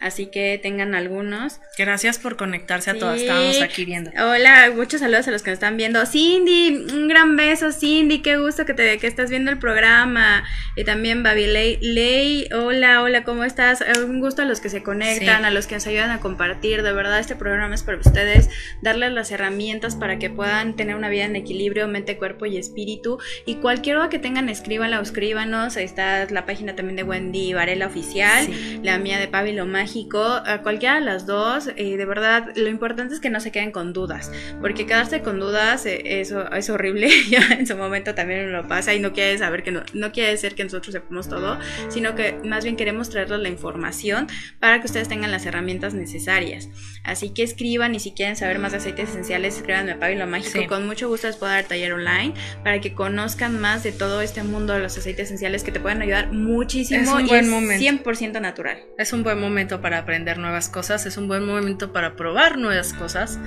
así que tengan algunos. Gracias por conectarse a todas. Sí. Estábamos aquí viendo. Hola, muchos saludos a los que nos están viendo. Cindy, un gran beso, Cindy, qué gusto que te que estás viendo el programa. Y también Babi Ley, Ley, hola, hola, ¿cómo estás? Eh, Un gusto a los que se conectan, Sí. a los que nos ayudan a compartir. De verdad, este programa es para ustedes, darles las herramientas para que puedan tener una vida en equilibrio, mente, cuerpo y espíritu. Y cualquier duda que tengan, escríbanla o escríbanos. Ahí está la página también de Wendy Varela Oficial Sí. la mía de Pablo Mágico, a cualquiera de las dos, eh, de verdad, lo importante es que no se queden con dudas, porque quedarse con dudas eh, eso es horrible, ya en su momento también lo pasa y no quiere saber que no, no quiere decir que nosotros sepamos todo, sino que más bien queremos traerles la información para que ustedes tengan las herramientas necesarias. Así que escriban y si quieren saber más de aceites esenciales, escríbanme a Pablo Mágico, Sí. con mucho gusto les puedo dar taller online para que conozcan más de todo este mundo de los aceites esenciales que te pueden ayudar muchísimo Es un y buen es momento. 100% natural. Es un buen momento para aprender nuevas cosas, es un buen momento para probar nuevas cosas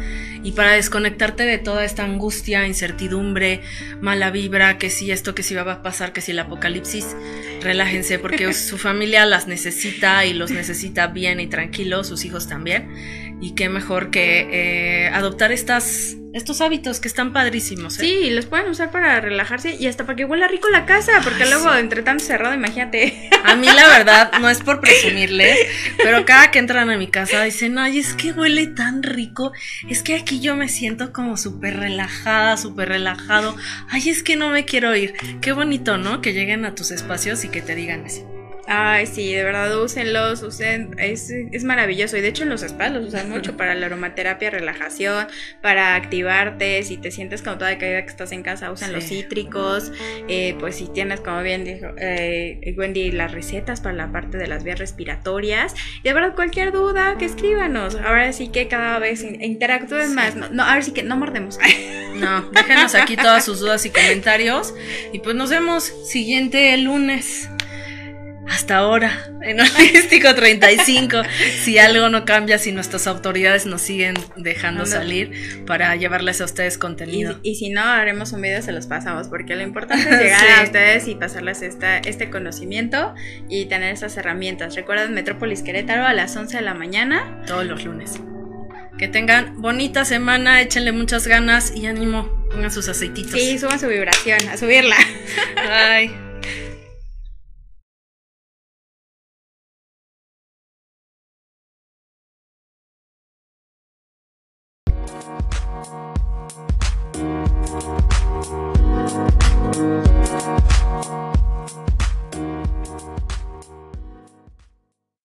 y para desconectarte de toda esta angustia, incertidumbre, mala vibra, que si esto, que si va a pasar, que si el apocalipsis. Relájense porque su familia las necesita y los necesita bien y tranquilos, sus hijos también. Y qué mejor que eh, adoptar estas, estos hábitos que están padrísimos. ¿eh? Sí, los pueden usar para relajarse y hasta para que huela rico la casa, porque Ay, luego sí. entre tanto cerrado, imagínate. A mí la verdad, no es por presumirles, pero cada que entran a mi casa dicen, ay, es que huele tan rico, es que aquí yo me siento como súper relajada, súper relajado, ay, es que no me quiero ir. Qué bonito, ¿no? Que lleguen a tus espacios y que te digan así. Ay, sí, de verdad, úsenlos, usen, es, es maravilloso. Y de hecho en los spas los usan mucho para la aromaterapia, relajación, para activarte. Si te sientes como toda caída que estás en casa, usan Sí. los cítricos. Eh, pues si tienes, como bien dijo eh, Wendy, las recetas para la parte de las vías respiratorias. Y de verdad, cualquier duda, que escríbanos. Ahora sí que cada vez in- interactúen Sí. más. No, no, ahora sí que no mordemos. No, déjenos aquí todas sus dudas y comentarios y pues nos vemos siguiente lunes. Hasta ahora, en Holístico 35, si algo no cambia, si nuestras autoridades nos siguen dejando salir para llevarles a ustedes Y, contenido. y si no, haremos un video, se los pasamos, porque lo importante es llegar Sí. a ustedes y pasarles esta, este conocimiento y tener esas herramientas. Recuerden Metrópolis Querétaro a las 11 de la mañana. todos los lunes. Que tengan bonita semana, échenle muchas ganas y ánimo, pongan sus aceititos. Sí, suban su vibración, a subirla. Bye.